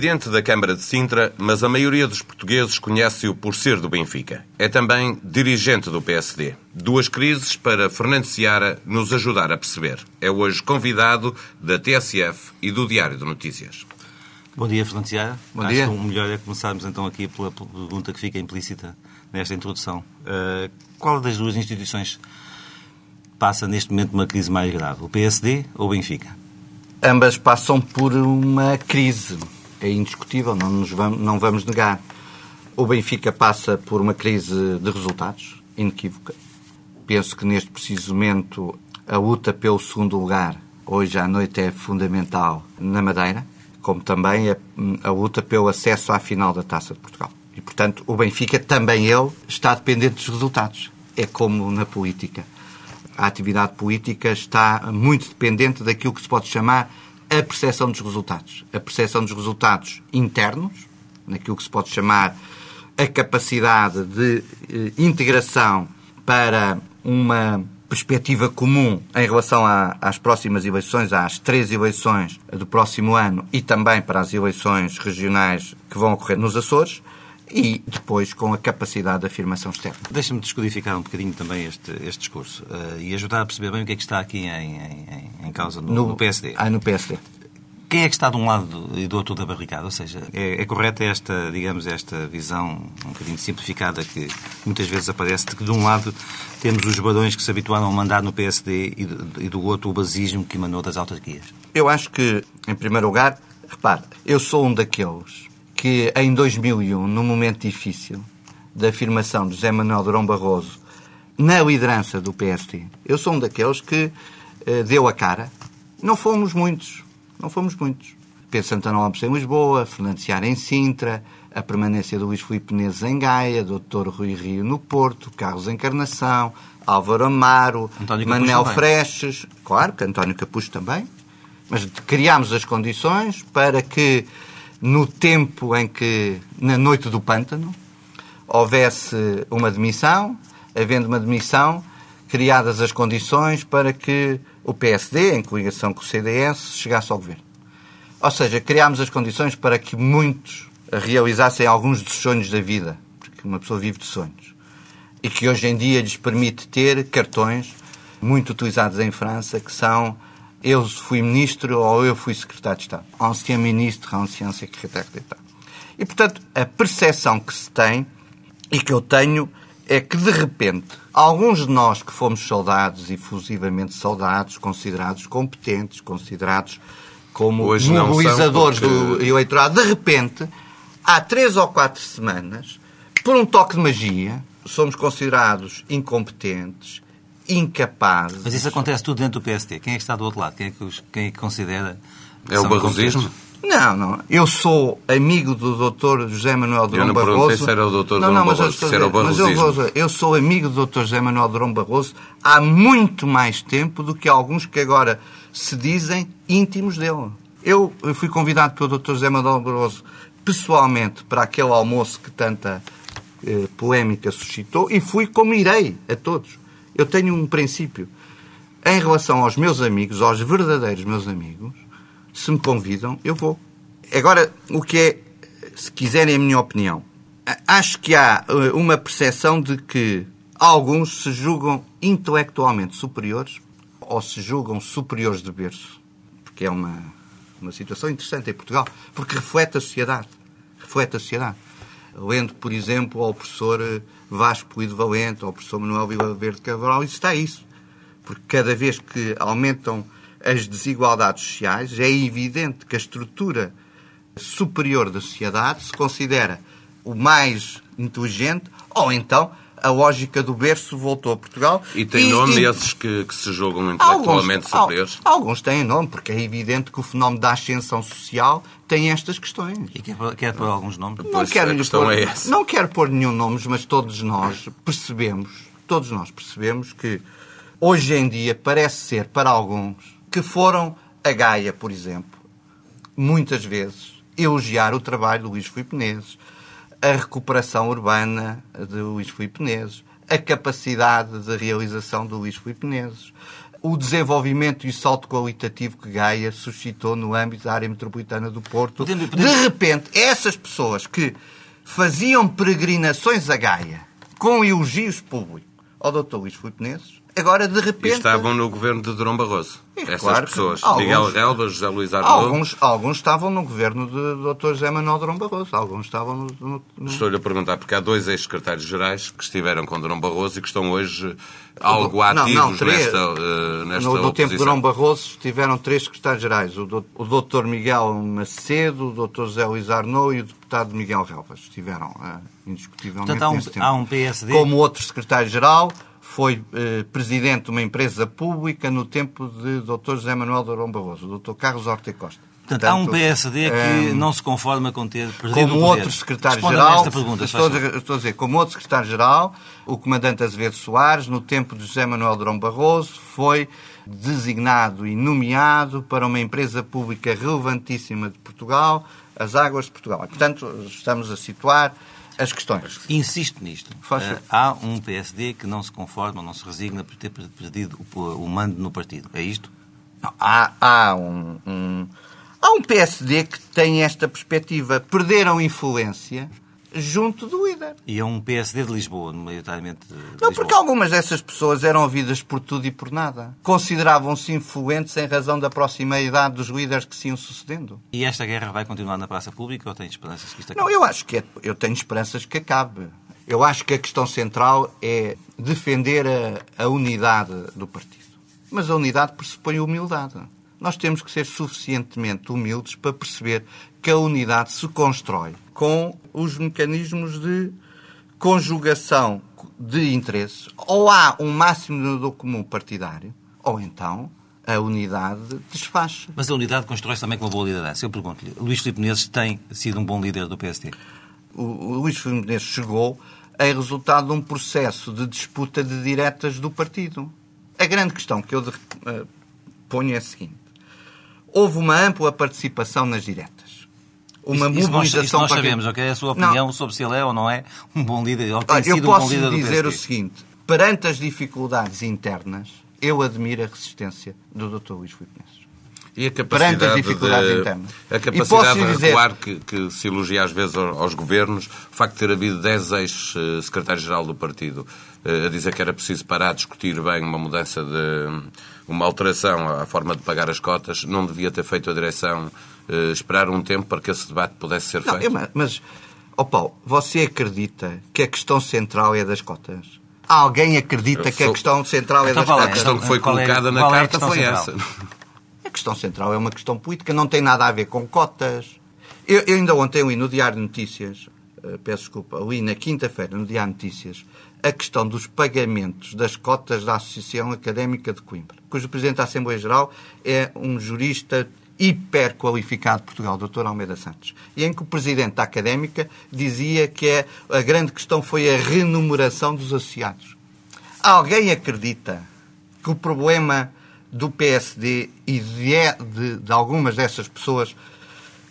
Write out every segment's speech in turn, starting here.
Presidente da Câmara de Sintra, mas a maioria dos portugueses conhece-o por ser do Benfica. É também dirigente do PSD. Duas crises para Fernando Seara nos ajudar a perceber. É hoje convidado da TSF e do Diário de Notícias. Bom dia, Fernando Seara. Bom Acho dia. que o melhor é começarmos então aqui pela pergunta que fica implícita nesta introdução. Uh, qual das duas instituições passa neste momento uma crise mais grave? O PSD ou o Benfica? Ambas passam por uma crise. É indiscutível, não, nos vamos, não vamos negar. O Benfica passa por uma crise de resultados, inequívoca. Penso que neste preciso momento a luta pelo segundo lugar, hoje à noite, é fundamental na Madeira, como também a, a luta pelo acesso à final da Taça de Portugal. E, portanto, o Benfica, também ele, está dependente dos resultados. É como na política a atividade política está muito dependente daquilo que se pode chamar a percepção dos resultados. A percepção dos resultados internos, naquilo que se pode chamar a capacidade de eh, integração para uma perspectiva comum em relação a, às próximas eleições, às três eleições do próximo ano e também para as eleições regionais que vão ocorrer nos Açores e depois com a capacidade de afirmação externa. Deixa-me descodificar um bocadinho também este, este discurso uh, e ajudar a perceber bem o que é que está aqui em, em, em causa no, no, PSD. Ah, no PSD. Quem é que está de um lado e do outro da barricada? Ou seja, é, é correta esta, digamos, esta visão um bocadinho simplificada que muitas vezes aparece de que de um lado temos os barões que se habituaram a mandar no PSD e, e do outro o basismo que emanou das autarquias? Eu acho que, em primeiro lugar, repare, eu sou um daqueles que em 2001, num momento difícil da afirmação de José Manuel Durão Barroso na liderança do PSD, eu sou um daqueles que uh, deu a cara. Não fomos muitos, não fomos muitos. Pedro Santana Lopes em Lisboa, Fernando Seara em Sintra, a permanência do Luís Filipe Menezes em Gaia, Dr. Rui Rio no Porto, Carlos Encarnação, Álvaro Amaro, António Manel. Freches, claro que António Capucho também, mas criámos as condições para que no tempo em que, na noite do pântano, houvesse uma demissão, havendo uma demissão, criadas as condições para que o PSD, em coligação com o CDS, chegasse ao governo. Ou seja, criámos as condições para que muitos realizassem alguns dos sonhos da vida, porque uma pessoa vive de sonhos, e que hoje em dia lhes permite ter cartões muito utilizados em França, que são eu fui ministro ou eu fui secretário de Estado. Ancien ministre, ancien secretário de Estado. E, portanto, a percepção que se tem e que eu tenho é que, de repente, alguns de nós que fomos soldados, efusivamente soldados, considerados competentes, considerados como Hoje mobilizadores porque- do eleitorado, de repente, há três ou quatro semanas, por um toque de magia, somos considerados incompetentes, incapazes. Mas isso acontece tudo dentro do PSD. Quem é que está do outro lado? Quem é que, os- quem é que considera... É o barrosismo? Não, não. Eu sou amigo do Dr. José Manuel Durão não Barroso. perguntei se era o Dr. Não, Durão não, mas eu Barroso, a se era o dizer, mas eu, vou eu sou amigo do Dr. José Manuel Durão Barroso há muito mais tempo do que alguns que agora se dizem íntimos dele. Eu fui convidado pelo Dr. José Manuel Barroso pessoalmente para aquele almoço que tanta eh, polémica suscitou e fui como irei a todos. Eu tenho um princípio. Em relação aos meus amigos, aos verdadeiros meus amigos, se me convidam, eu vou. Agora, o que é, se quiserem a minha opinião, acho que há eh, uma percepção de que alguns se julgam intelectualmente superiores ou se julgam superiores de berço. Porque é uma, uma situação interessante em Portugal, porque reflete a sociedade. Reflete a sociedade. Lendo, por exemplo, ao professor eh, Vasco Polido Valente, ao professor Manuel Vila Verde Cabral, isso está isso. Porque cada vez que aumentam as desigualdades sociais, é evidente que a estrutura superior da sociedade se considera o mais inteligente ou então a lógica do berço voltou a Portugal. E tem nome esses que, que, se jogam intelectualmente alguns, superiores? Alguns têm nome, porque é evidente que o fenómeno da ascensão social tem estas questões. E quer, quer pôr alguns nomes? Não pois quero, pôr, é não quero pôr nenhum nome, mas todos nós percebemos, todos nós percebemos que hoje em dia parece ser para alguns que foram a Gaia, por exemplo, muitas vezes elogiar o trabalho do Luís Filipe Menezes, a recuperação urbana de Luís Filipe Menezes, a capacidade de realização do Luís Filipe Menezes, o desenvolvimento e o salto qualitativo que Gaia suscitou no âmbito da área metropolitana do Porto. De repente, essas pessoas que faziam peregrinações a Gaia com elogios públicos ao Dr. Luís Filipe Menezes, Agora, de repente... E estavam no governo de Durão Barroso. É, Essas claro pessoas. Alguns, Miguel Relva, José Luís Arnaud... Alguns, alguns estavam no governo de Dr. José Manuel Durão Barroso. Alguns estavam no... no, no... Estou-lhe a perguntar, porque há dois ex-secretários-gerais que estiveram com Durão Barroso e que estão hoje algo ativos não, não, três, nesta, uh, nesta no, no tempo de Durão Barroso tiveram três secretários-gerais. O, do, o Dr. Miguel Macedo, o Dr. José Luís Arnaud e o deputado Miguel Relvas. Estiveram, uh, indiscutivelmente, Portanto, há um, há um PSD... Como outro secretário-geral foi eh, presidente de uma empresa pública no tempo de Dr. José Manuel de Arão Barroso, Dr. Carlos Horta Costa. Portanto, há um PSD que um, não se conforma com ter perdido como outro secretário-geral, estou, estou, a dizer, como outro secretário-geral, o comandante Azevedo Soares, no tempo de José Manuel de Arão Barroso, foi designado e nomeado para uma empresa pública relevantíssima de Portugal, as Águas de Portugal. Portanto, estamos a situar as questões. Insisto nisto. Uh, há um PSD que não se conforma, não se resigna por ter perdido o, o mando no partido. É isto? Não, há, há um, um, há um PSD que tem esta perspectiva. Perderam influência junto do líder. E é um PSD de Lisboa, maioritariamente. De não, Lisboa. porque algumas dessas pessoas eram ouvidas por tudo e por nada. Consideravam-se influentes em razão da proximidade dos líderes que se iam sucedendo. E esta guerra vai continuar na praça pública ou tem esperanças que isto acabe? Não, eu acho que é, eu tenho esperanças que acabe. Eu acho que a questão central é defender a, a unidade do partido. Mas a unidade pressupõe humildade. Nós temos que ser suficientemente humildes para perceber que a unidade se constrói com os mecanismos de conjugação de interesses. Ou há um máximo do comum partidário, ou então a unidade desfaz. Mas a unidade constrói-se também com uma boa liderança. Eu pergunto-lhe, Luís Filipe Menezes tem sido um bom líder do PSD? O, o Luís Filipe Menezes chegou a resultado de um processo de disputa de diretas do partido. A grande questão que eu de, uh, ponho é a seguinte. Houve uma ampla participação nas diretas uma isso, mobilização... Isso nós, sabemos, ok? A sua opinião não. sobre se ele é ou não é um bom líder, ou tem Olha, sido eu posso um bom líder dizer o seguinte, perante as dificuldades internas, eu admiro a resistência do Dr. Luís Filipe Menezes. E a capacidade, as dificuldades de, internas. A capacidade de recuar dizer... que, que, se elogia às vezes aos governos, o facto de ter havido 10 ex-secretários-geral do partido eh, a dizer que era preciso parar a discutir bem uma mudança de uma alteração à forma de pagar as cotas, não devia ter feito a direção uh, esperar um tempo para que esse debate pudesse ser não, feito? Eu, mas, oh Paulo, você acredita que a questão central é das cotas? Alguém acredita sou... que a questão central é então, das cotas? A questão que foi é- colocada é, na carta é foi central? essa. A questão central é uma questão política, não tem nada a ver com cotas. Eu, eu ainda ontem li no Diário de Notícias, peço desculpa, li na quinta-feira no Diário de Notícias, a questão dos pagamentos das cotas da Associação Académica de Coimbra, cujo Presidente da Assembleia Geral é um jurista hiper qualificado de Portugal, Dr. Almeida Santos, e em que o Presidente da Académica dizia que é, a grande questão foi a renumeração dos associados. Alguém acredita que o problema do PSD e de, de, de algumas dessas pessoas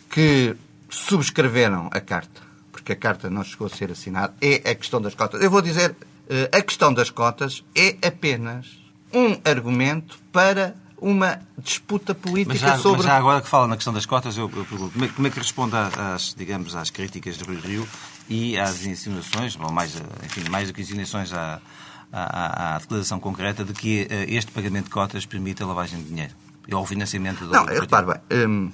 que subscreveram a carta, porque a carta não chegou a ser assinada, é a questão das cotas. Eu vou dizer, eh, a questão das cotas é apenas um argumento para uma disputa política mas já, sobre... Mas já agora que fala na questão das cotas, eu, eu pergunto, como é, como é, que responde às, digamos, às críticas de Rui Rio e às insinuações, ou mais, enfim, mais do que insinuações à, à, à declaração concreta de que uh, este pagamento de cotas permite a lavagem de dinheiro ou o financiamento do... Não, do repare bem, um,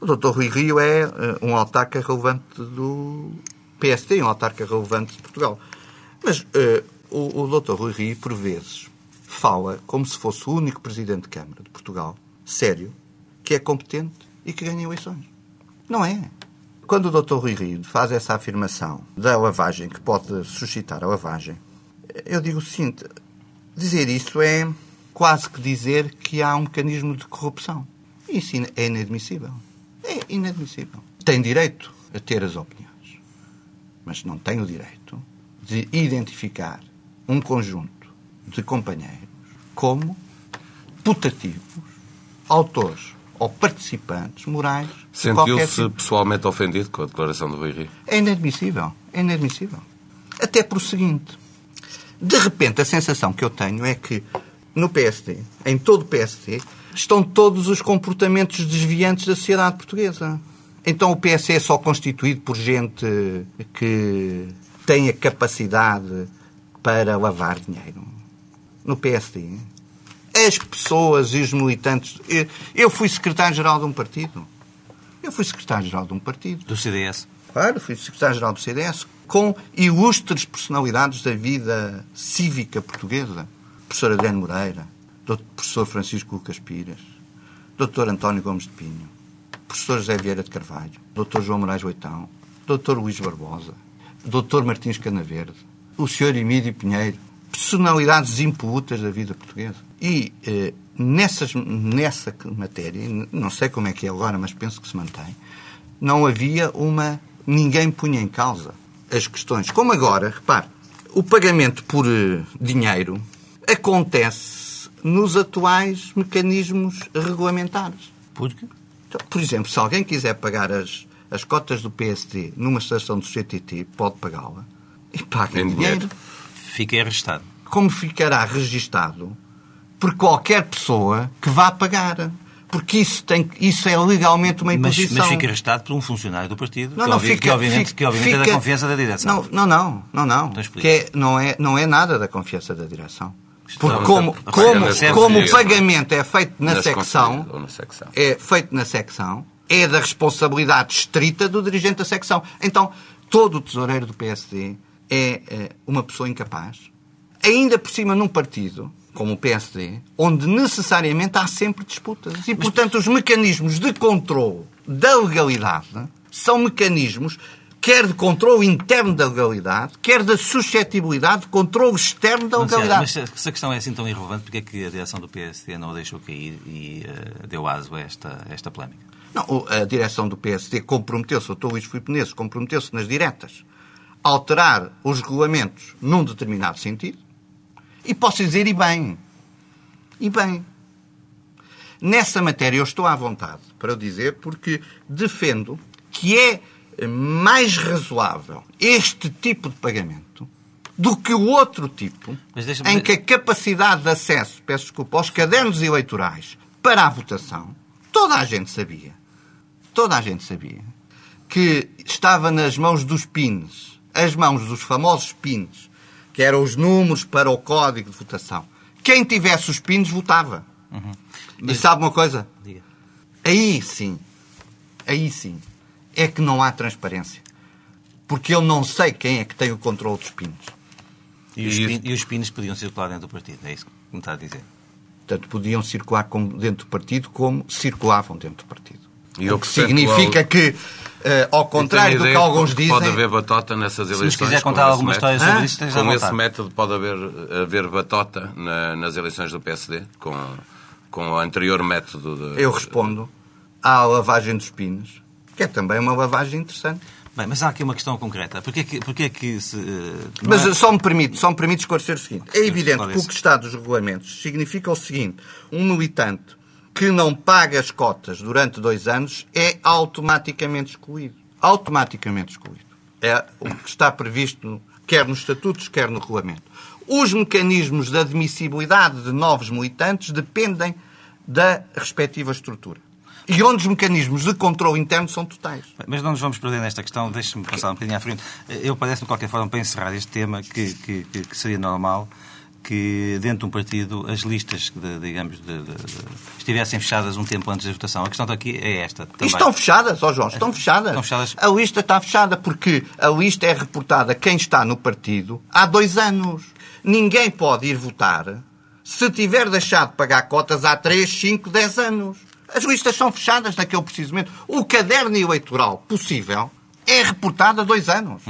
o Dr. Rui Rio é um autarca relevante do PSD, um autarca relevante de Portugal. Mas uh, o, o Dr. Rui Rio, por vezes, fala como se fosse o único presidente de Câmara de Portugal, sério, que é competente e que ganha eleições. Não é. Quando o Dr. Rui Rio faz essa afirmação da lavagem, que pode suscitar a lavagem, Eu digo o seguinte: dizer isso é quase que dizer que há um mecanismo de corrupção. Isso é inadmissível. É inadmissível. Tem direito a ter as opiniões, mas não tem o direito de identificar um conjunto de companheiros como putativos, autores ou participantes morais. Sentiu-se tipo. pessoalmente ofendido com a declaração do Beirri? É inadmissível. É inadmissível. Até por o seguinte. De repente, a sensação que eu tenho é que no PSD, em todo o PSD, estão todos os comportamentos desviantes da sociedade portuguesa. Então o PSD é só constituído por gente que tem a capacidade para lavar dinheiro. No PSD. As pessoas e os militantes. eu- Eu fui secretário-geral de um partido. Eu fui secretário-geral de um partido. Do CDS. Claro, fui secretário-geral do CDS, com ilustres personalidades da vida cívica portuguesa. Professor Adriano Moreira, Dr. professor Francisco Lucas Pires, Dr. António Gomes de Pinho, professor José Vieira de Carvalho, Dr. João Moraes Leitão, Dr. Luís Barbosa, Dr. Martins Canaverde, o Sr. Emílio Pinheiro, personalidades impolutas da vida portuguesa. E eh, nessas, nessa matéria, não sei como é que é agora, mas penso que se mantém, não havia uma. Ninguém punha em causa as questões. Como agora, repare, o pagamento por eh, dinheiro acontece nos atuais mecanismos regulamentares. Porque? Então, por exemplo, se alguém quiser pagar as, as cotas do PSD numa estação do CTT, pode pagá-la e paga Em dinheiro. dinheiro. Fiquei arrestado. Como ficará registado por qualquer pessoa que vá pagar. Porque isso, tem, isso é legalmente uma Mas, imposição. mas fica arrestado por um funcionário do partido, Não, que, não, obvi- fica, que obviamente, fica- que obviamente é da fica- confiança da direção. Não, não, não, não, não. Então. Que é, não, é, não é nada da confiança da direção. Porque como, a- como, nas como o pagamento é feito na secção, na secção. é feito na secção, é da responsabilidade estrita do dirigente da secção. Então, todo o tesoureiro do PSD é, eh, uma pessoa incapaz, ainda por cima num partido, como o PSD, onde necessariamente há sempre disputas. E, portanto, os mecanismos de controle da legalidade são mecanismos quer de controle interno da legalidade, quer da suscetibilidade de controle externo da sei, legalidade. mas se a questão é assim tão irrelevante, porque é que a direção do PSD não a deixou cair e eh, deu aso a esta, a esta polémica? Não, a direção do PSD comprometeu-se, o Dr. Luís Filipe Menezes comprometeu-se nas diretas a alterar os regulamentos num determinado sentido e posso dizer, e bem. E bem. Nessa matéria eu estou à vontade para o dizer porque defendo que é mais razoável este tipo de pagamento do que o outro tipo em que a capacidade de acesso, peço desculpa, aos cadernos eleitorais para a votação, toda a gente sabia, toda a gente sabia, que estava nas mãos dos PINs, as mãos dos famosos PINs, que eram os números para o código de votação. Quem tivesse os PINs votava. E sabe uma coisa? Diga. Aí sim, aí sim, é que não há transparência. Porque eu não sei quem é que tem o controle dos PINs. E os, E pin- e os pinos podiam circular dentro do partido, é isso que me está a dizer. Portanto, podiam circular como dentro do partido como circulavam dentro do partido. E o que significa que, eh, ao contrário do que alguns que dizem... Pode haver batota nessas nos eleições. quiser com contar esse alguma método. história sobre isso, esteja Com esse método pode haver, haver batota na- nas eleições do PSD, com, com o anterior método. De, Eu respondo à lavagem dos pinos, que é também uma lavagem interessante. Bem, mas há aqui uma questão concreta. Porquê que, porquê que se... eh, Mas é- só me permite, só me permite esclarecer o seguinte. É evidente que o que está dos regulamentos significa o seguinte. Um militante que não paga as cotas durante dois anos é automaticamente excluído. Automaticamente excluído. É o que está previsto quer nos estatutos, quer no regulamento. Os mecanismos de admissibilidade de novos militantes dependem da respectiva estrutura. E onde os mecanismos de controle interno são totais. Mas não nos vamos perder nesta questão, deixe-me passar um bocadinho à frente. Eu parece-me, de qualquer forma, para encerrar este tema, que, que, que- seria normal que dentro de um partido as listas, de, digamos, de- de- estivessem fechadas um tempo antes da votação. A questão aqui é esta. Também. estão fechadas, ó João, estão fechadas. Estão fechadas. A lista está fechada porque a lista é reportada a quem está no partido há dois anos. Ninguém pode ir votar se tiver deixado de pagar cotas há 3, 5, 10 anos. As listas são fechadas naquele preciso momento. O caderno eleitoral possível é reportado há dois anos.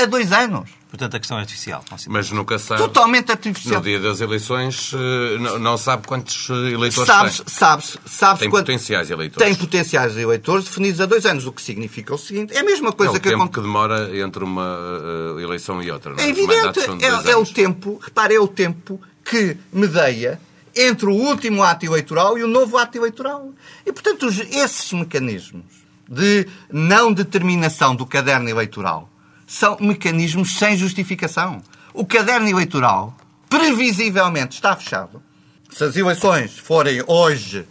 Há dois anos. Portanto, a questão é artificial. Mas nunca sabe. Totalmente artificial. No dia das eleições, eh, não, sabe quantos eh, eleitores Sabes, tem. sabes, sabes Tem quanto- potenciais eleitores. Tem potenciais eleitores definidos a dois anos, o que significa o seguinte: é a mesma É coisa o que tempo acontece. que demora entre uma eh, eleição e outra. não É mandatos evidente, é, é o tempo, repare, é o tempo que medeia entre o último ato eleitoral e o novo ato eleitoral. E, portanto, esses mecanismos de não determinação do caderno eleitoral são mecanismos sem justificação. O caderno eleitoral, previsivelmente, está fechado. Se as eleições forem hoje,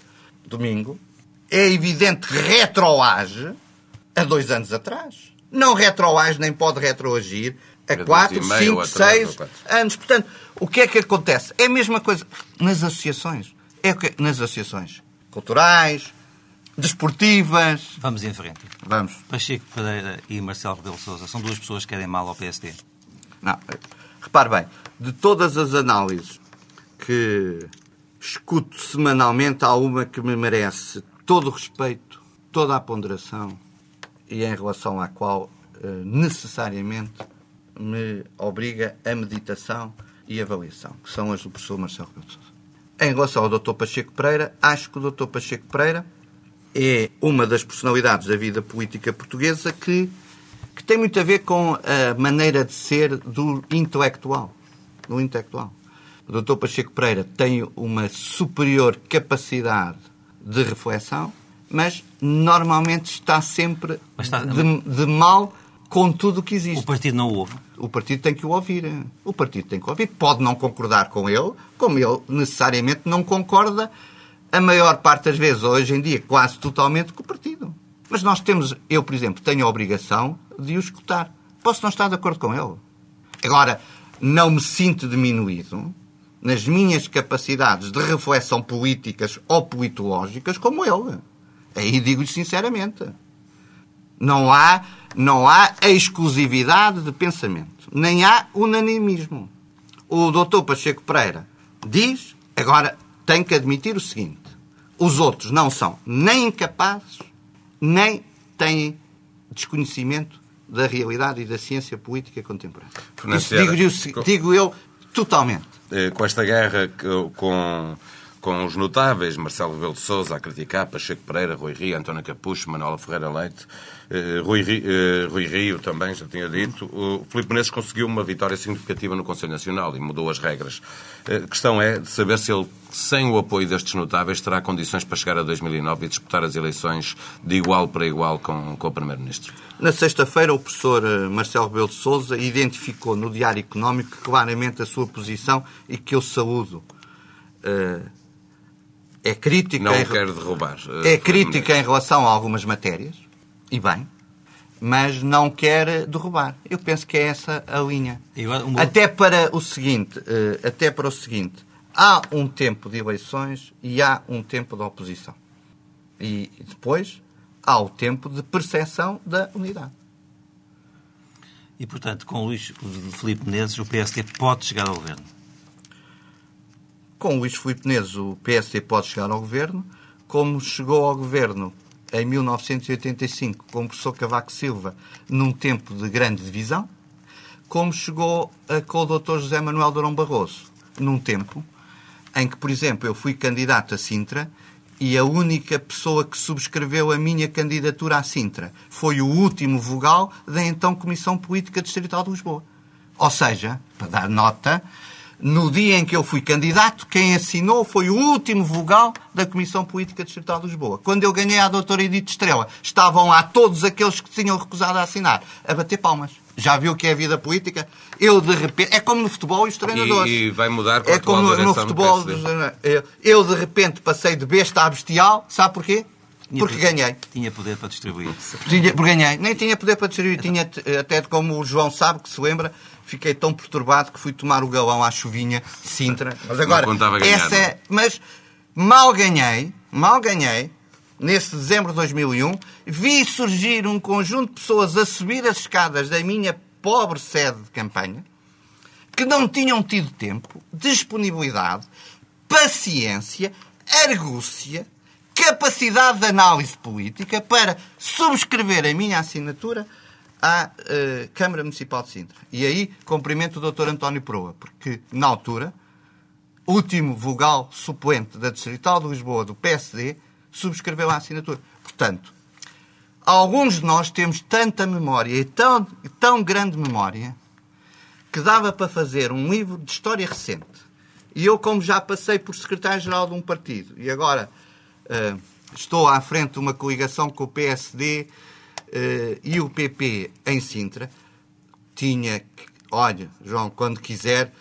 domingo, é evidente que retroage a dois anos atrás. Não retroage nem pode retroagir a dois quatro, e meio ou cinco, a três ou seis quatro. anos. Portanto, o que é que acontece? É a mesma coisa nas associações. É o que nas associações culturais, desportivas. Vamos em frente. Vamos. Pacheco Pereira e Marcelo Rebelo Sousa são duas pessoas que querem mal ao PSD. Não, repare bem, de todas as análises que escuto semanalmente, há uma que me merece todo o respeito, toda a ponderação e em relação à qual eh, necessariamente me obriga a meditação e avaliação, que são as do professor Marcelo Rebelo de Sousa. Em relação ao Dr. Pacheco Pereira, acho que o Dr. Pacheco Pereira é uma das personalidades da vida política portuguesa que, que tem muito a ver com a maneira de ser do intelectual. Do intelectual. O Dr. Pacheco Pereira tem uma superior capacidade de reflexão, mas normalmente está sempre está- de, de mal com tudo o que existe. O partido não o ouve. O partido tem que o ouvir. O partido tem que o ouvir. Pode não concordar com ele, como ele necessariamente não concorda a maior parte das vezes, hoje em dia, quase totalmente com o partido. Mas nós temos, eu, por exemplo, tenho a obrigação de o escutar. Posso não estar de acordo com ele. Agora, não me sinto diminuído nas minhas capacidades de reflexão políticas ou politológicas como ele. Aí digo-lhe sinceramente. Não há, não há exclusividade de pensamento, nem há unanimismo. O doutor Pacheco Pereira diz, agora tem que admitir o seguinte: os outros não são nem incapazes, nem têm desconhecimento da realidade e da ciência política contemporânea. Isso digo, co- digo eu totalmente. Eh, com esta guerra com, com os notáveis, Marcelo Rebelo de Sousa a criticar, Pacheco Pereira, Rui Rio, António Capucho, Manuela Ferreira Leite, eh, Rui, Ri- eh, Rui Rio também, já tinha dito, o Filipe Menezes conseguiu uma vitória significativa no Conselho Nacional e mudou as regras. Eh, A questão é de saber se ele, sem o apoio destes notáveis, terá condições para chegar a 2009 e disputar as eleições de igual para igual com, com o Primeiro-Ministro. Na sexta-feira, o professor Marcelo Rebelo de Sousa identificou no Diário Económico claramente a sua posição e que eu saúdo. Eh, É crítica, Não em, quero derrubar. eh, é crítica em relação a algumas matérias, e bem, mas não quer derrubar. Eu penso que é essa a linha. Uma- Até para o seguinte, eh, até para o seguinte, há um tempo de eleições e há um tempo de oposição. E depois há o tempo de percepção da unidade. E, portanto, com o Luís Filipe Menezes, o PSD pode chegar ao governo. Com Luís Filipe Menezes, o PSD pode chegar ao governo, como chegou ao governo em 1985 com o professor Cavaco Silva, num tempo de grande divisão, como chegou eh, com o Dr. José Manuel Durão Barroso, num tempo em que, por exemplo, eu fui candidato a Sintra e a única pessoa que subscreveu a minha candidatura a Sintra foi o último vogal da então Comissão Política Distrital de Lisboa. Ou seja, para dar nota, no dia em que eu fui candidato, quem assinou foi o último vogal da Comissão Política Distrital de Lisboa. Quando eu ganhei a doutora Edith Estrela, estavam lá todos aqueles que tinham recusado a assinar, a bater palmas. Já viu o que é a vida política? Eu, de repente... É como no futebol e os treinadores. E, e vai mudar com a É como no, no futebol. Eu, de repente, passei de besta a bestial. Sabe porquê? Tinha Porque poder- ganhei. Tinha poder para distribuir. Tinha, porque ganhei. Nem tinha poder para distribuir. Tinha, até como o João sabe, que se lembra, fiquei tão perturbado que fui tomar o galão à chuvinha de Sintra. Mas agora, ganhar, essa é? é, mas mal ganhei, mal ganhei, nesse dezembro de 2001, vi surgir um conjunto de pessoas a subir as escadas da minha pobre sede de campanha, que não tinham tido tempo, disponibilidade, paciência, argúcia, capacidade de análise política para subscrever a minha assinatura à uh, Câmara Municipal de Sintra. E aí cumprimento o Dr. António Proa, porque, na altura, último vogal suplente da Distrital de Lisboa do PSD subscreveu a assinatura. Portanto, alguns de nós temos tanta memória e tão, tão grande memória que dava para fazer um livro de história recente. E eu, como já passei por secretário-geral de um partido e agora uh, estou à frente de uma coligação com o PSD e o PP em Sintra, tinha que, olha, João, quando quiser,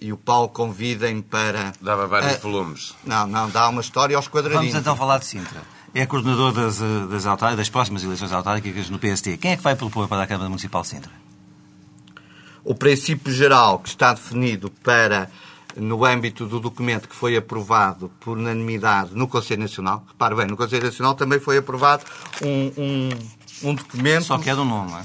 e o Paulo convida-me para. Dava vários uh, volumes. Não, não, dá uma história aos quadradinhos. Vamos então falar de Sintra. É coordenador das, das, das próximas eleições autárquicas no PST. Quem é que vai propor para a Câmara Municipal de Sintra? O princípio geral que está definido para no âmbito do documento que foi aprovado por unanimidade no Conselho Nacional. Repare bem, no Conselho Nacional também foi aprovado um, um, um documento. Só que é do nome, não é?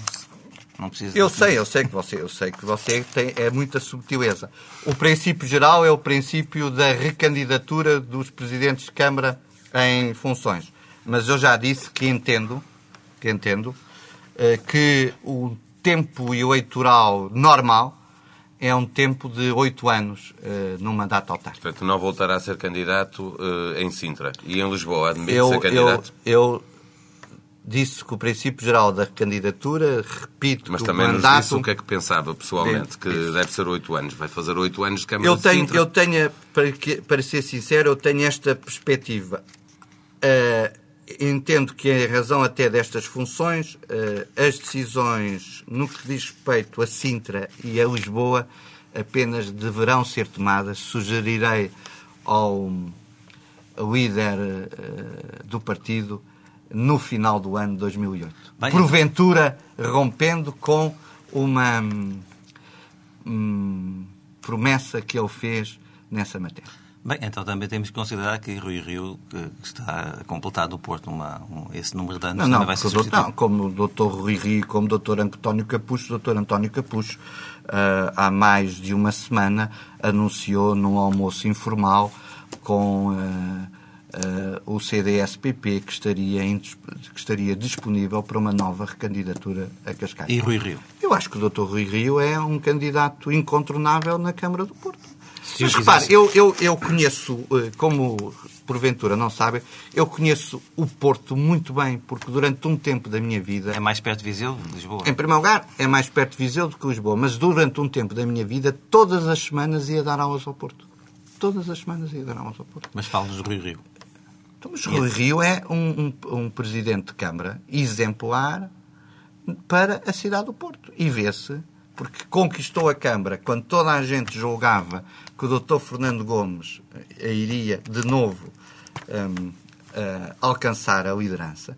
Não precisa eu sei, eu sei que você, eu sei que você tem é muita subtileza. O princípio geral é o princípio da recandidatura dos presidentes de Câmara em funções. Mas eu já disse que entendo, que entendo eh, que o tempo eleitoral normal é um tempo de oito anos uh, num mandato autárquico. Portanto, não voltará a ser candidato uh, em Sintra. E em Lisboa, admite eu, ser candidato? Eu, eu disse que o princípio geral da candidatura, repito, Mas também mandato... nos disse o que é que pensava pessoalmente, que disse. deve ser oito anos. Vai fazer oito anos de Câmara eu de tenho, Sintra. Eu tenho, para, que, para ser sincero, eu tenho esta perspectiva. Uh, entendo que, em razão até destas funções, uh, as decisões no que diz respeito a Sintra e a Lisboa apenas deverão ser tomadas. Sugerirei ao líder uh, do partido no final do ano 2008. Bem, Porventura, rompendo com uma hum, promessa que ele fez nessa matéria. Bem, então também temos que considerar que Rui Rio que está a completar do Porto uma, um, esse número de anos não, não, vai ser doutor, não, como o Dr. Rui Rio como o Dr. António Capucho, o Dr. António Capucho uh, há mais de uma semana anunciou num almoço informal com uh, uh, o CDSPP que estaria, que estaria disponível para uma nova recandidatura a Cascais. E Rui Rio? Eu acho que o Dr. Rui Rio é um candidato incontornável na Câmara do Porto. Se Mas repare, eu, eu, eu conheço, eh, como porventura não sabem, eu conheço o Porto muito bem, porque durante um tempo da minha vida... É mais perto de Viseu, de Lisboa? Em primeiro lugar, é mais perto de Viseu do que Lisboa, mas durante um tempo da minha vida, todas as semanas ia dar aulas ao Porto. Todas as semanas ia dar aulas ao Porto. Mas falo-nos de Rui Rio. Então, mas Rui Rio é um, um, um presidente de Câmara exemplar para a cidade do Porto. E vê-se, porque conquistou a Câmara quando toda a gente julgava que o Dr. Fernando Gomes a iria de novo um, alcançar a liderança.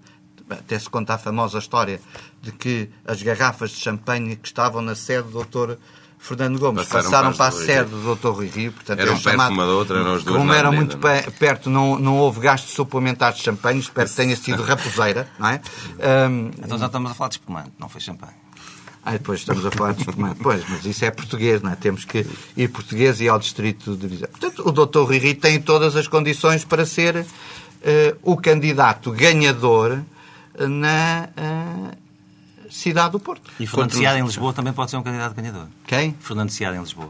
Até se conta a famosa história de que as garrafas de champanhe que estavam na sede do Dr. Fernando Gomes passaram, passaram para a sede do Dr. Rui Rio. Portanto, eram é perto chamado, uma da outra, eram as duas Como eram muito não? É? perto, não, não houve gastos suplementares de champanhe, espero que tenha sido raposeira, não é? Um, então já estamos a falar de espumante, não foi champanhe. Ah, depois estamos a falar de espumante. Pois, mas isso é português, não é? Temos que ir português e ao distrito de Viseu. Portanto, o Dr. Rui Rio tem todas as condições para ser uh, o candidato ganhador na... Cidade do Porto. E Fernando Seada em Lisboa também pode ser um candidato ganhador. Quem? Fernando Seada em Lisboa.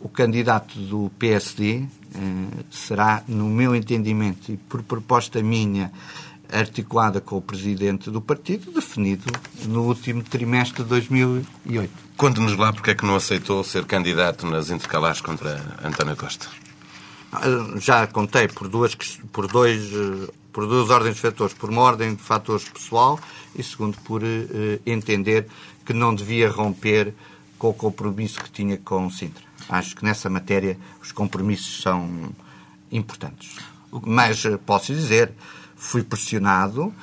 O candidato do PSD eh, será, no meu entendimento e por proposta minha, articulada com o presidente do partido, definido no último trimestre de 2008. Conte-nos lá porque é que não aceitou ser candidato nas intercalares contra António Costa. Ah, já contei por duas, por dois, eh, por duas ordens de fatores. Por uma ordem de fatores pessoal e, segundo, por uh, entender que não devia romper com o compromisso que tinha com Sintra. Acho que nessa matéria os compromissos são importantes. Mas uh, posso dizer, fui pressionado, uh,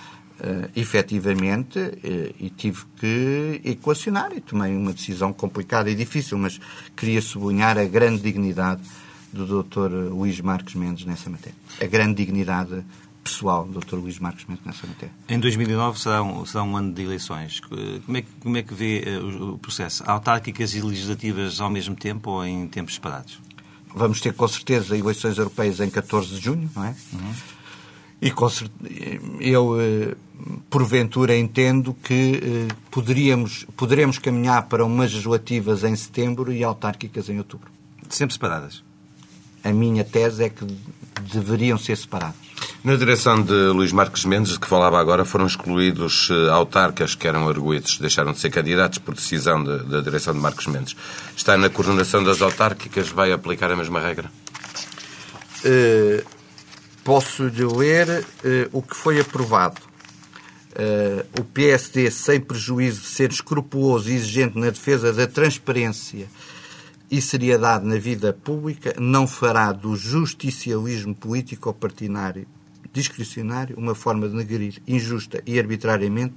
efetivamente, uh, e tive que equacionar e tomei uma decisão complicada e difícil, mas queria sublinhar a grande dignidade do Dr. Luís Marques Mendes nessa matéria. A grande dignidade pessoal do Dr. Luís Marques Mendes nessa matéria. Em 2009 será um, será um ano de eleições. Como é, que, como é que vê uh, o processo? Autárquicas e legislativas ao mesmo tempo ou em tempos separados? Vamos ter com certeza eleições europeias em 14 de junho, não é? Uhum. E com eu, eh, porventura, entendo que eh, poderíamos, poderemos caminhar para umas legislativas em setembro e autárquicas em outubro. Sempre separadas. A minha tese é que deveriam ser separadas. Na direção de Luís Marques Mendes, de que falava agora, foram excluídos eh, autarcas que eram arguídos, deixaram de ser candidatos por decisão de- da direção de Marques Mendes. Está na coordenação das autárquicas, vai aplicar a mesma regra? Eh, Posso-lhe ler eh, o que foi aprovado. Eh, o PSD, sem prejuízo de ser escrupuloso e exigente na defesa da transparência e seriedade na vida pública, não fará do justicialismo político ou partidário discricionário uma forma de negrir injusta e arbitrariamente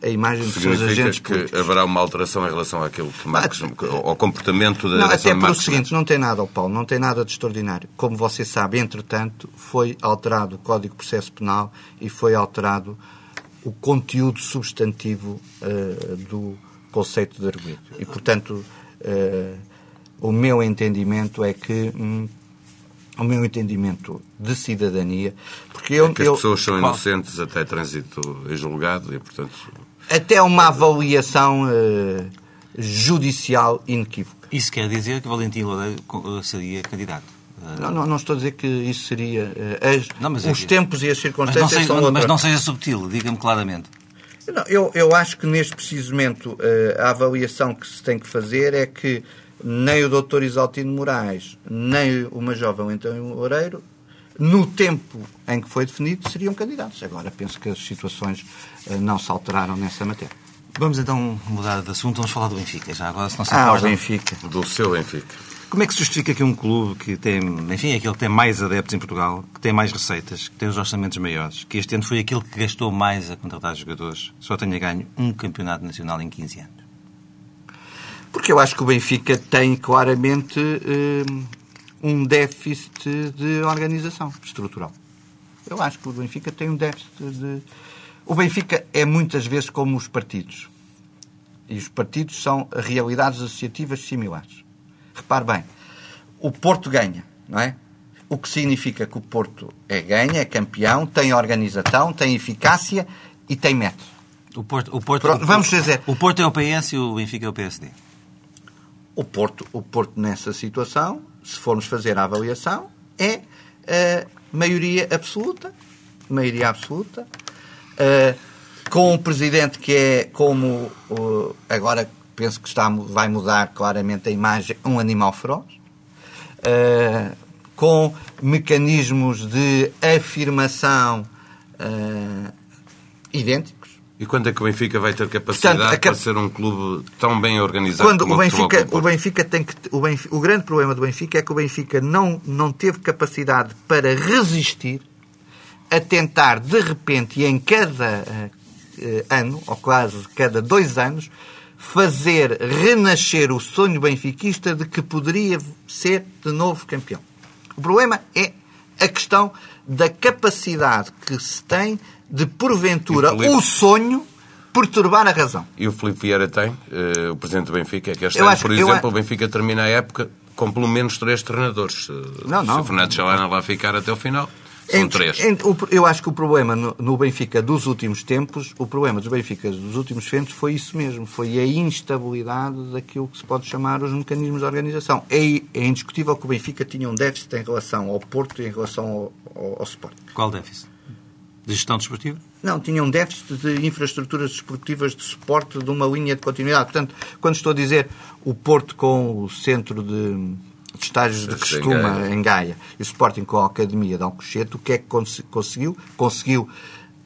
a imagem dos seus agentes Significa políticos. que haverá uma alteração em relação àquilo que Marques, ao comportamento da Não, até por o seguinte, não tem nada, Paulo, não tem nada de extraordinário. Como você sabe, entretanto, foi alterado o Código de Processo Penal e foi alterado o conteúdo substantivo eh, do conceito de arguido. E, portanto, eh, o meu entendimento é que. hum, o meu entendimento de cidadania, porque eu, que as eu- pessoas são inocentes até trânsito em julgado e, portanto, até uma avaliação eh, judicial inequívoca. Isso quer dizer que Valentim Loureiro seria candidato. Eh, Não, não, não estou a dizer que isso seria. eh, as- Não, mas é os que- tempos e as Mas circunstâncias não, seja, são mas outras. não seja subtil, diga-me claramente. Não, eu, eu acho que neste preciso momento a avaliação que se tem que fazer é que nem o Dr. Isaltino Moraes, nem o Major Valentim Loureiro, no tempo em que foi definido, seriam candidatos. Agora penso que as situações eh, não se alteraram nessa matéria. Vamos então mudar de assunto, vamos falar do Benfica. Já agora, se não se Ah, o importa. Benfica. do seu Benfica. Como é que se justifica que um clube que tem, enfim, é aquele que tem mais adeptos em Portugal, que tem mais receitas, que tem os orçamentos maiores, que este ano foi aquele que gastou mais a contratar jogadores, só tenha ganho um campeonato nacional em 15 anos? Porque eu acho que o Benfica tem claramente eh, um déficit de organização estrutural. Eu acho que o Benfica tem um déficit de. O Benfica é muitas vezes como os partidos. E os partidos são realidades associativas similares. Repare bem, o Porto ganha, não é? O que significa que o Porto é ganha, é campeão, tem organização, tem eficácia e tem método. O Porto, o Porto, Pronto, o- vamos dizer- O Porto é o PS e o Benfica é o PSD. O Porto, o Porto nessa situação, se formos fazer a avaliação, é a maioria absoluta, maioria absoluta, eh, com um presidente que é como uh, agora penso que está, vai mudar claramente a imagem, um animal feroz, com mecanismos de afirmação idênticos. E quando é que o Benfica vai ter capacidade Portanto, a para ser um clube tão bem organizado Quando como o Benfica, o Porto? Benfica tem que o, Benfica, o grande problema do Benfica é que o Benfica não não teve capacidade para resistir a tentar de repente e em cada eh, ano ou quase cada dois anos fazer renascer o sonho benfiquista de que poderia ser de novo campeão. O problema é a questão da capacidade que se tem de porventura E Filipe? o sonho perturbar a razão. E o Filipe Vieira tem, eh, o presidente do Benfica, é que este Eu ano, por eu exemplo, a- o Benfica termina a época com pelo menos três treinadores. Não, não. Se o Fernando Chalana lá ficar até o final, são Entre- três. entre- eu acho que o problema no, no Benfica dos últimos tempos, o problema dos Benficas dos últimos tempos foi isso mesmo, foi a instabilidade daquilo que se pode chamar os mecanismos de organização. É, é indiscutível que o Benfica tinha um déficit em relação ao Porto e em relação ao, ao, ao. Qual déficit? De gestão desportiva? Não, tinha um déficit de infraestruturas desportivas de suporte de uma linha de continuidade. Portanto, quando estou a dizer o Porto com o centro de, de estágios de Em costuma Gaia. em Gaia e o Sporting com a Academia de Alcochete, o que é que cons- conseguiu? Conseguiu,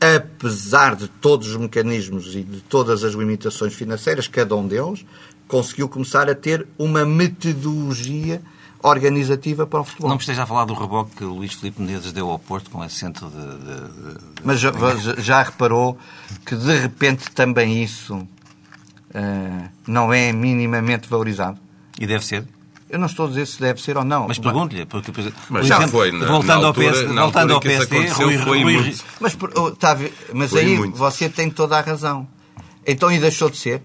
apesar de todos os mecanismos e de todas as limitações financeiras, cada um deles, conseguiu começar a ter uma metodologia organizativa para o futebol. Não me esteja a falar do reboque que o Luís Filipe Menezes deu ao Porto com esse centro de... de- de- Mas já, já- reparou que de repente também isso eh, não é minimamente valorizado? E deve ser. Eu não estou a dizer se deve ser ou não. Mas pergunto-lhe, porque, por exemplo, Mas já exemplo, foi, na- voltando na ao altura- PSD, na voltando ao que isso PSD, Rui, foi Rui- muito. Mas, tá mas Foi aí muito. você tem toda a razão. Então e deixou de ser?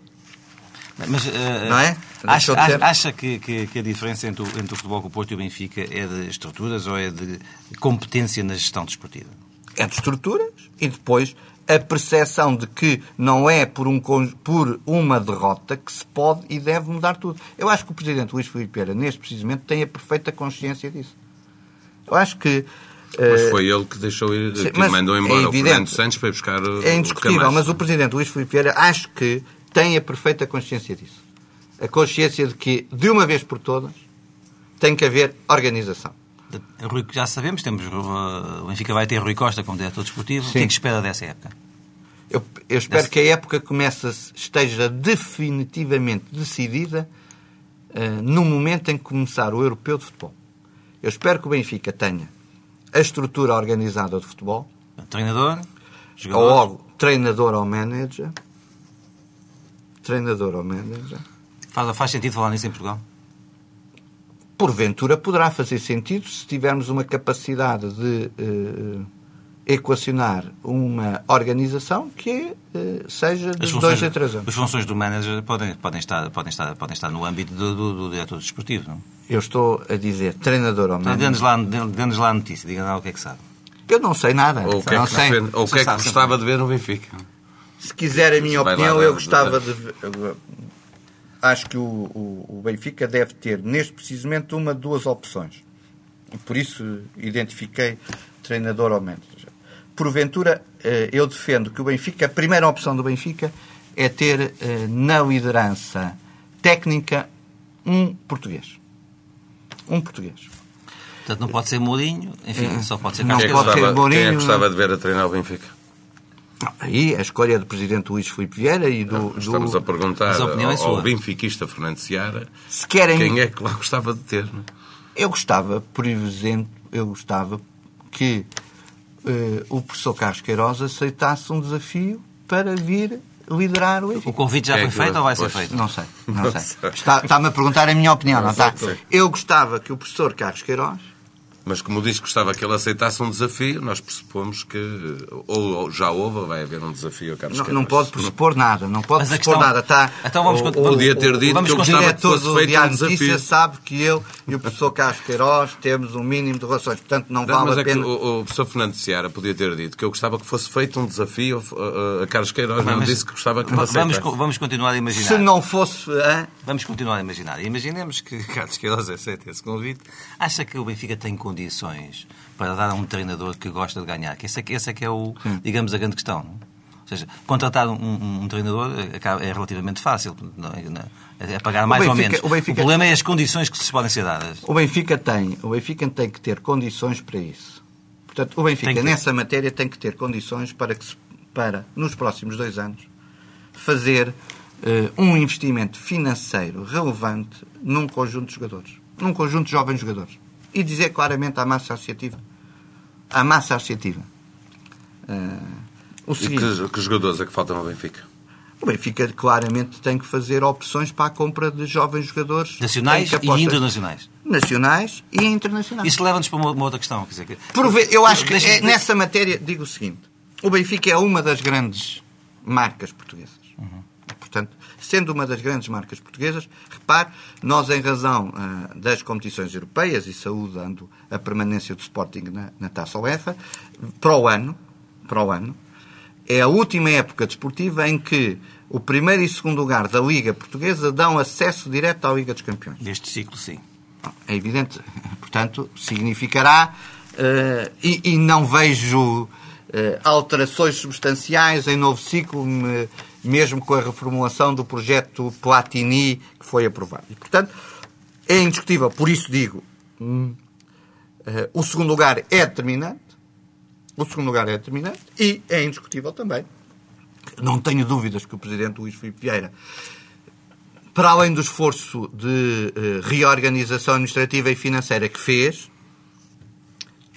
Mas, eh, Não é? Acha, Deixou de ser. acha que, que- que a diferença entre o, entre o futebol com o Porto e o Benfica é de estruturas ou é de competência na gestão desportiva? é de estruturas e depois a percepção de que não é por, um, por uma derrota que se pode e deve mudar tudo. Eu acho que o Presidente Luís Filipe Vieira, neste precisamente, tem a perfeita consciência disso. Eu acho que... Mas eh, foi ele que deixou ir, sim, que mandou embora é evidente, o Fernando Santos para ir buscar É indiscutível, mas o Presidente Luís Filipe Vieira acho que tem a perfeita consciência disso. A consciência de que, de uma vez por todas, tem que haver organização. Rui, já sabemos, temos, uh, o Benfica vai ter Rui Costa como diretor desportivo. Sim. O que é que espera dessa época? Eu, eu espero Desse... que a época comece, esteja definitivamente decidida uh, no momento em que começar o europeu de futebol. Eu espero que o Benfica tenha a estrutura organizada de futebol. Treinador? Jogador? Ou treinador ou manager. Treinador ou manager. Faz, faz sentido falar nisso em Portugal? Porventura poderá fazer sentido se tivermos uma capacidade de uh, equacionar uma organização que uh, seja de funções, dois a três anos. As funções do manager podem, podem, estar, podem, estar, podem estar no âmbito do, do, do diretor desportivo, não? Eu estou a dizer treinador ou manager. Dê-nos lá, dê lá a notícia, diga lá o que é que sabe. Eu não sei nada. Ou o que é que, sei. Ou o que, é que gostava de ver no Benfica. Se quiser a minha opinião, eu gostava de acho que o, o, o, Benfica deve ter, neste precisamente, uma de duas opções. E por isso identifiquei treinador ou manager. Porventura, eh, eu defendo que o Benfica, a primeira opção do Benfica é ter eh, na liderança técnica um português. Um português. Portanto, não pode ser Mourinho, enfim, é. só pode ser Não pode ser Mourinho. Quem é que gostava de ver a treinar o Benfica? Aí a escolha do Presidente Luís Filipe Vieira e do... do... Estamos a perguntar a ao, é ao benfiquista Fernando Seara Se querem... quem é que lá gostava de ter. Não? Eu gostava, por exemplo, eu gostava que uh, o professor Carlos Queiroz aceitasse um desafio para vir liderar o Benfica. O convite já é foi feito ou vai ser feito? Não sei, não, sei. Está-me a perguntar a minha opinião, não, não está? Eu gostava que o professor Carlos Queiroz mas como disse que gostava que ele aceitasse um desafio, nós pressupomos que ou já houve ou vai haver um desafio a Carlos Não, não pode pressupor nada, não pode pressupor questão... nada. Está, então vamos, o, podia ter dito vamos que eu gostava que fosse feito um desafio. sabe que eu e o professor Carlos Queiroz temos um mínimo de relações, portanto não, não vale mas a pena... É que o, o professor Fernando Seara podia ter dito que eu gostava que fosse feito um desafio a, a Carlos Queiroz, não, disse que gostava que ele vamos, vamos continuar a imaginar. Se não fosse... Hein? Vamos continuar a imaginar. Imaginemos que Carlos Queiroz aceita esse convite. Acha que o Benfica tem condições para dar a um treinador que gosta de ganhar. Que esse é, esse é que é, o, digamos, a grande questão. Não? Ou seja, contratar um, um, um, treinador é relativamente fácil. É, é pagar mais Benfica, ou menos. O, Benfica, o, problema é as condições que se podem ser dadas. O Benfica tem, o Benfica tem que ter condições para isso. Portanto, o Benfica, nessa matéria, tem que ter condições para, que se, para nos próximos dois anos, fazer uh, um investimento financeiro relevante num conjunto de jogadores. Num conjunto de jovens jogadores e dizer claramente à massa associativa. À massa associativa. Uh, o seguinte, e que, que jogadores é que faltam ao Benfica? O Benfica claramente tem que fazer opções para a compra de jovens jogadores. Nacionais e internacionais. Nacionais e internacionais. Isso leva-nos para uma, uma, outra questão. Quer dizer, eu acho que é, nessa matéria, digo o seguinte: o Benfica é uma das grandes marcas portuguesas. Sendo uma das grandes marcas portuguesas, repare, nós, em razão uh, das competições europeias e saudando a permanência do Sporting na, na Taça UEFA, para o ano, para o ano, é a última época desportiva em que o primeiro e segundo lugar da Liga Portuguesa dão acesso direto à Liga dos Campeões. Neste ciclo, sim. É evidente. Portanto, significará. Uh, e, e, não vejo uh, alterações substanciais em novo ciclo. Me, mesmo com a reformulação do projeto Platini que foi aprovado. E, portanto, é indiscutível, por isso digo, hum, uh, o segundo lugar é determinante, o segundo lugar é determinante e é indiscutível também. Não tenho dúvidas que o Presidente Luís Filipe Vieira, para além do esforço de uh, reorganização administrativa e financeira que fez,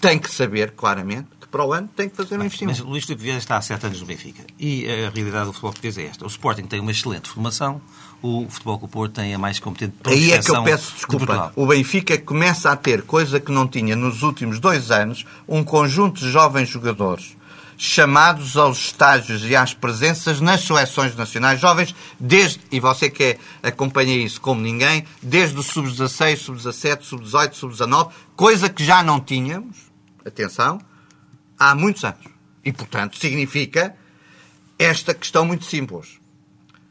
tem que saber claramente para o ano tem que fazer um investimento. Mas Luís Filipe Vieira está há sete anos no Benfica. E a realidade do futebol português é esta. O Sporting tem uma excelente formação, o Futebol Clube Porto tem a mais competente Aí é que eu peço desculpa. De o Benfica começa a ter, coisa que não tinha nos últimos dois anos, um conjunto de jovens jogadores chamados aos estágios e às presenças nas seleções nacionais jovens, desde, e você que acompanha isso como ninguém, desde o sub-16, sub-17, sub-18, sub-19, coisa que já não tínhamos, atenção, há muitos anos. E, portanto, significa esta questão muito simples.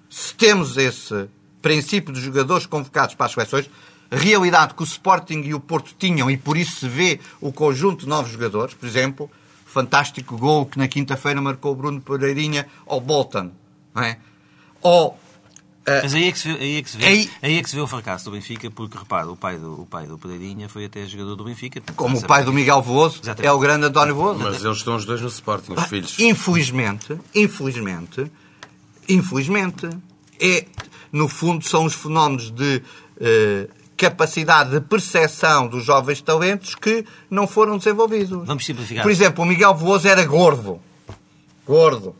Se temos esse princípio dos jogadores convocados para as seleções, realidade que o Sporting e o Porto tinham, e por isso se vê o conjunto de novos jogadores, por exemplo, fantástico gol que na quinta-feira marcou o Bruno Pereirinha ao Bolton, é? Ou Mas aí é, que se vê, aí, é que se vê, Aí- aí é que se vê o fracasso do Benfica, porque repara, o pai do, o pai do Pereirinha foi até jogador do Benfica. como o pai do Miguel Exatamente. é o grande António Veloso. Mas eles estão os dois no Sporting, os filhos. Infelizmente, infelizmente, infelizmente, é, no fundo, são os fenómenos de eh, capacidade de percepção dos jovens talentos que não foram desenvolvidos. Vamos simplificar. Por exemplo, o Miguel Veloso era gordo. Gordo.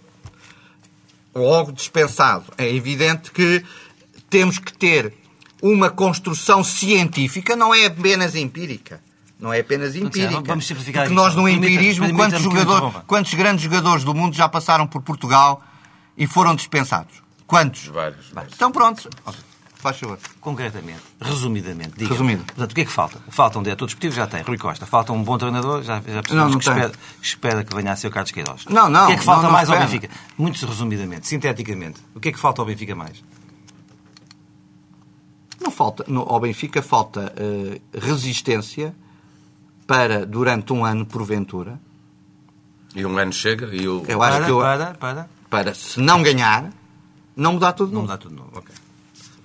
Logo dispensado. É evidente que temos que ter uma construção científica, não é apenas empírica. Não é apenas empírica. vamos simplificar Porque aqui. nós no Permita- empirismo, quantos, que interrompa. quantos grandes jogadores do mundo já passaram por Portugal e foram dispensados? Quantos? Vários. Então pronto. Faz favor. Concretamente, resumidamente, diga Resumido. Portanto, o que é que falta? Falta um diretor desportivo, já tem, Rui Costa. Falta um bom treinador, já, já Não, percebemos não que, espera, que espera que venha a ser o Carlos Queiroz. Não, não, O que é que falta não, não mais ao espera. Benfica? Muito resumidamente, sinteticamente, o que é que falta ao Benfica mais? Não falta, no, ao Benfica falta eh, resistência para, durante um ano, porventura, E um ano chega e o. Eu acho para, que eu- para, para, para, se não ganhar, não mudar tudo de não novo. dá tudo novo. Ok.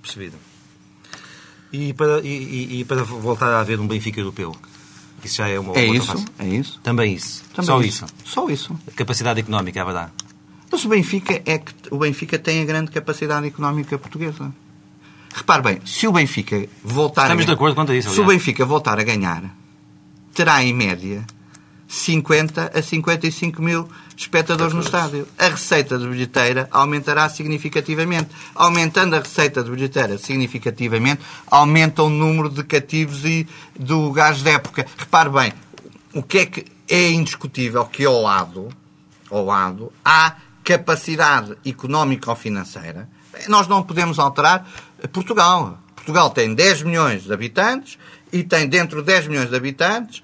Percebido. E para, e, e- para voltar a haver um Benfica europeu? Isso já é uma É outra isso, face. é isso. Também isso. Também Só isso. Só isso. Capacidade económica haverá. Mas o Benfica é que o Benfica tem a grande capacidade económica portuguesa. Repare bem, se o Benfica voltar Estamos a de acordo quanto a isso, Se o aliás. Benfica voltar a ganhar, terá em média 50 a 55 mil espectadores no estádio. A receita de bilheteira aumentará significativamente. Aumentando a receita de bilheteira significativamente, aumenta o número de cativos e do lugares de época. Repare bem, o que é que é indiscutível que ao lado, ao lado, há capacidade económica ou financeira. Nós não podemos alterar Portugal. Portugal tem 10 milhões de habitantes e tem dentro de 10 milhões de habitantes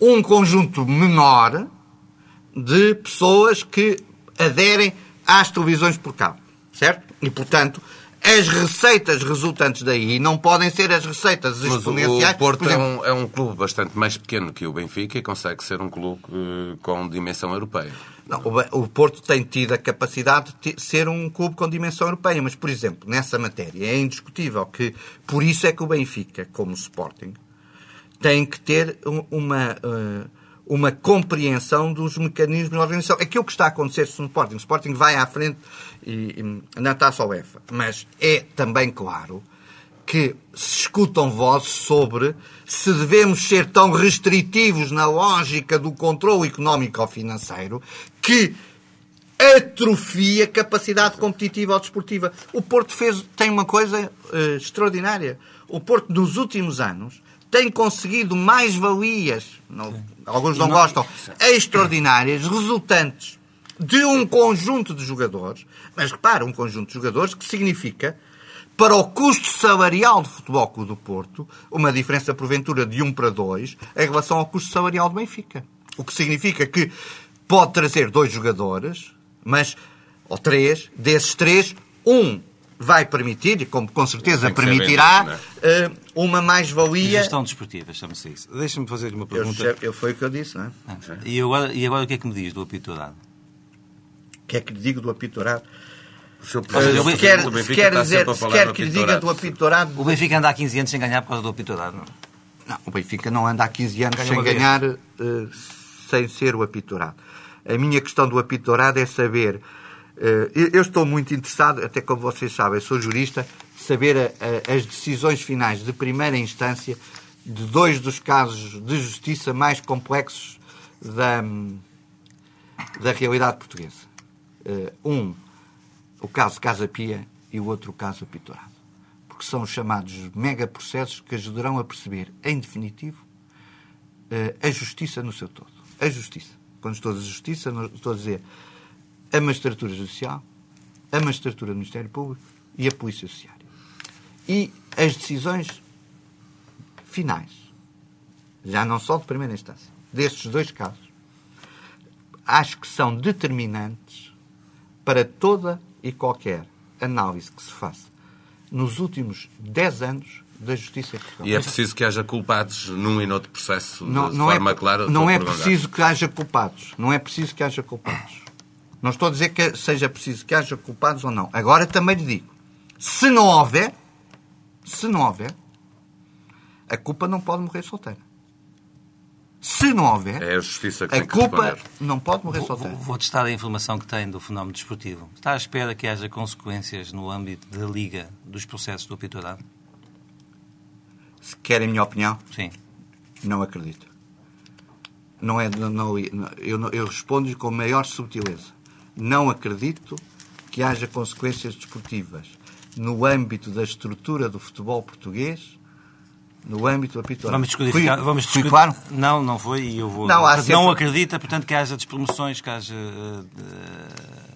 um conjunto menor de pessoas que aderem às televisões por cabo. Certo? E, portanto, as receitas resultantes daí não podem ser as receitas Mas exponenciais. o Porto Por exemplo, é, um, é um clube bastante mais pequeno que o Benfica e consegue ser um clube eh, com dimensão europeia. Não, o o Porto tem tido a capacidade de ti- ser um clube com dimensão europeia, mas, por exemplo, nessa matéria é indiscutível que, por isso é que o Benfica, como o Sporting, tem que ter um- uma, eh, uma compreensão dos mecanismos de organização. Aquilo que está a acontecer no Sporting, o Sporting vai à frente e, e na taça UEFA, mas é também claro que se escutam vozes sobre se devemos ser tão restritivos na lógica do controle económico ou financeiro que atrofia a capacidade competitiva ou desportiva. O Porto fez, tem uma coisa eh, extraordinária. O Porto, nos últimos anos, tem conseguido mais valias, não- alguns não gostam, extraordinárias, resultantes de um conjunto de jogadores, mas repara, um conjunto de jogadores que significa para o custo salarial do Futebol Clube do Porto, uma diferença porventura de 1 para 2 em relação ao custo salarial do Benfica. O que significa que pode trazer dois jogadores, mas, ou três, desses três, um vai permitir, e como com certeza permitirá, vendido, eh, uma mais-valia. Gestão desportiva, chama-se isso. Deixa-me fazer-lhe uma Eu, pergunta. eu, foi o que eu disse, não é? Ah, E agora, e agora o que é que me diz do apito dourado? O que é que lhe digo do apito dourado? O seu se quer, Benfica quer dizer, se quer que lhe diga do apito dourado, O Benfica anda há 15 anos sem ganhar por causa do apito dourado, não? Não, o Benfica não anda há 15 anos Ganha sem ganhar eh, sem ser o apito dourado. A minha questão do apito dourado é saber. eh, eu, eu estou muito interessado, até como vocês sabem, sou jurista, saber a- a- as decisões finais de primeira instância de dois dos casos de justiça mais complexos da, da realidade portuguesa. Eh, um, o caso Casa Pia e o outro o caso Apito Dourado porque são os chamados megaprocessos que ajudarão a perceber, em definitivo, eh, a justiça no seu todo. A justiça. Quando estou a dizer justiça, estou a dizer a magistratura judicial, a magistratura do Ministério Público e a Polícia Judiciária. E as decisões finais, já não só de primeira instância, destes dois casos, acho que são determinantes para toda e qualquer análise que se faça nos últimos 10 anos da justiça Portugal. E é preciso que haja culpados num e noutro processo de não, não forma é, clara? Não é preciso que haja culpados. Não é preciso que haja culpados. Não estou a dizer que seja preciso que haja culpados ou não. Agora também lhe digo, se não houver, se não houver, a culpa não pode morrer solteira. Se não houver, É a justiça que a tem que culpa responder. não pode morrer Vou, solteira. vou, vou testar a informação que tem do fenómeno desportivo. Está à espera que haja consequências no âmbito da Liga dos processos do apito dado? Se querem a minha opinião, Sim. não acredito. Não é, não, não- eu, eu respondo com a maior subtileza. Não acredito que haja consequências desportivas no âmbito da estrutura do futebol português, no âmbito do apito Vamos descodificar. Fui, vamos fui descodi- claro? Não, não foi e eu vou. Não, há não sempre- acredita, portanto, que haja despromoções, que haja. de-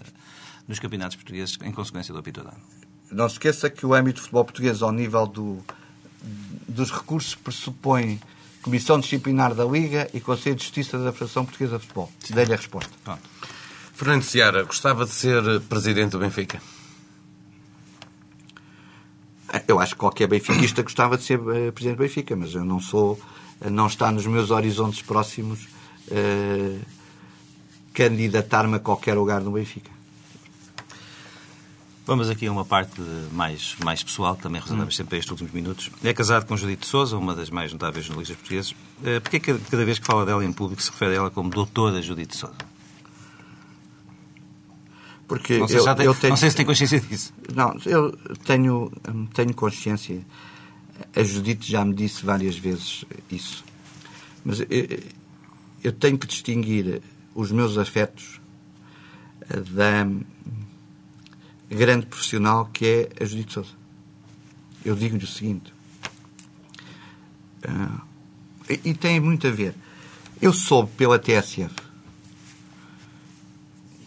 nos campeonatos portugueses em consequência do apito dado. Não se esqueça que o âmbito do futebol português, ao nível do, dos recursos, pressupõe Comissão Disciplinar da Liga e Conselho de Justiça da Federação Portuguesa de Futebol. Dei-lhe a resposta. Pronto. Fernando Seara, gostava de ser presidente do Benfica? Eu acho que qualquer benfiquista gostava de ser eh, presidente do Benfica, mas eu não sou, eh, não está nos meus horizontes próximos eh, candidatar-me a qualquer lugar no Benfica. Vamos aqui a uma parte mais, mais pessoal, também reservamos sempre a estes últimos minutos. É casado com Judite Souza, uma das mais notáveis jornalistas portugueses. Eh, Porquê que cada vez que fala dela em público se refere a ela como doutora Judite Souza? Porque Não sei, eu, tem- eu tenho, não sei se tem consciência disso. Não, eu tenho, tenho consciência. A Judite já me disse várias vezes isso. Mas eu, eu tenho que distinguir os meus afetos eh, da grande profissional que é a Judite Souza. Eu digo-lhe o seguinte. ah, e, e tem muito a ver. Eu soube pela TSF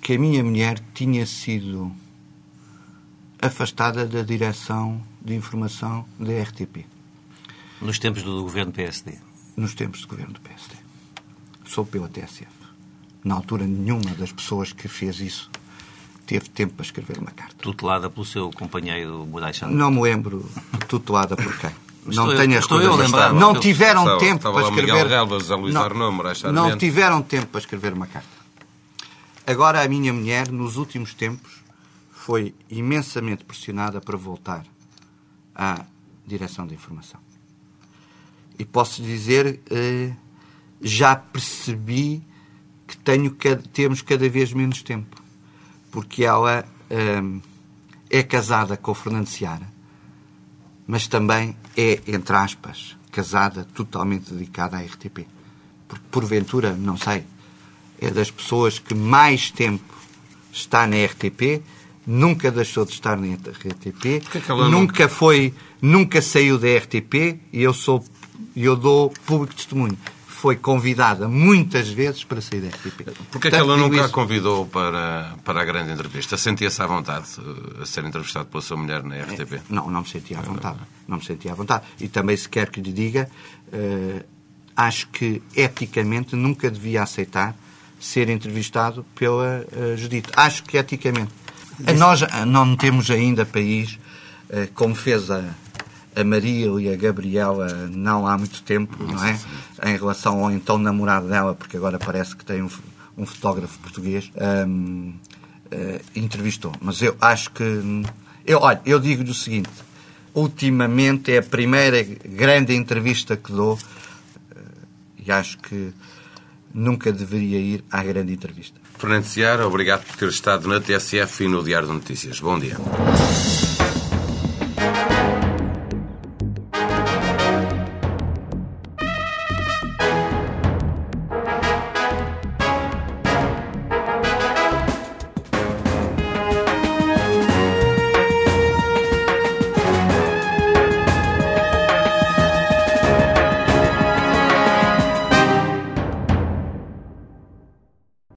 que a minha mulher tinha sido afastada da direção de informação da RTP Nos tempos do governo PSD. nos tempos de governo do PSD. Soube pela TSF. Na altura, nenhuma das pessoas que fez isso teve tempo para escrever uma carta. Tutelada pelo seu companheiro Moraes Santos. Não me lembro tutelada por quem. Estou não eu- tenho a estou eu a recordação. lembrar-me. Não tiveram Estava- tempo estava para Miguel escrever. Relvas, José Luís não Sarmento. tiveram tempo para escrever uma carta. Agora a minha mulher, nos últimos tempos, foi imensamente pressionada para voltar à direção da informação. E posso dizer, eh, já percebi que tenho, temos cada vez menos tempo. Porque ela ehm, é casada com o Fernando Seara, mas também é, entre aspas, casada totalmente dedicada à RTP. Porque, porventura, não sei, é das pessoas que mais tempo está na RTP, nunca deixou de estar na RTP, que ela nunca foi, nunca saiu da RTP e eu sou, eu dou público testemunho. Foi convidada muitas vezes para sair da RTP. Porquê que Portanto, ela nunca a isso. convidou para, para a grande entrevista? Sentia-se à vontade eh, a ser entrevistado pela sua mulher na RTP? Não, não me sentia à vontade. Não me sentia à vontade. E também, se quer que lhe diga, eh, acho que eticamente nunca devia aceitar ser entrevistado pela eh, Judite. Acho que eticamente. Nós não temos ainda país, eh, como fez a, a Maria e a Gabriela não há muito tempo, não é? Em relação ao então namorado dela, porque agora parece que tem um, um fotógrafo português. hum, eh, entrevistou. Mas eu acho que. Eu, olha, eu digo-lhe o seguinte: ultimamente é a primeira grande entrevista que dou eh, e acho que nunca deveria ir à grande entrevista. Fernando Seara, obrigado por ter estado na TSF e no Diário de Notícias. Bom dia.